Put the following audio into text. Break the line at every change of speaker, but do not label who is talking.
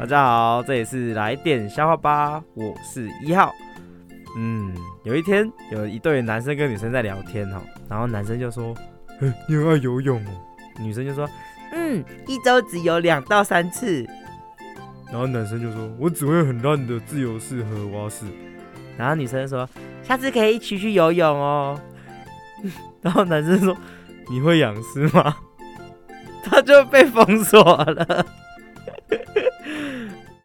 大家好，这里是来电消化吧，我是一号。嗯，有一天有一对男生跟女生在聊天哦，然后男生就说：“你很爱游泳哦。”女生就说：“嗯，一周只游两到三次。”然后男生就说：“我只会很烂的自由式和蛙式。”然后女生说：“下次可以一起去游泳哦。”然后男生说：“你会仰式吗？”他就被封锁了。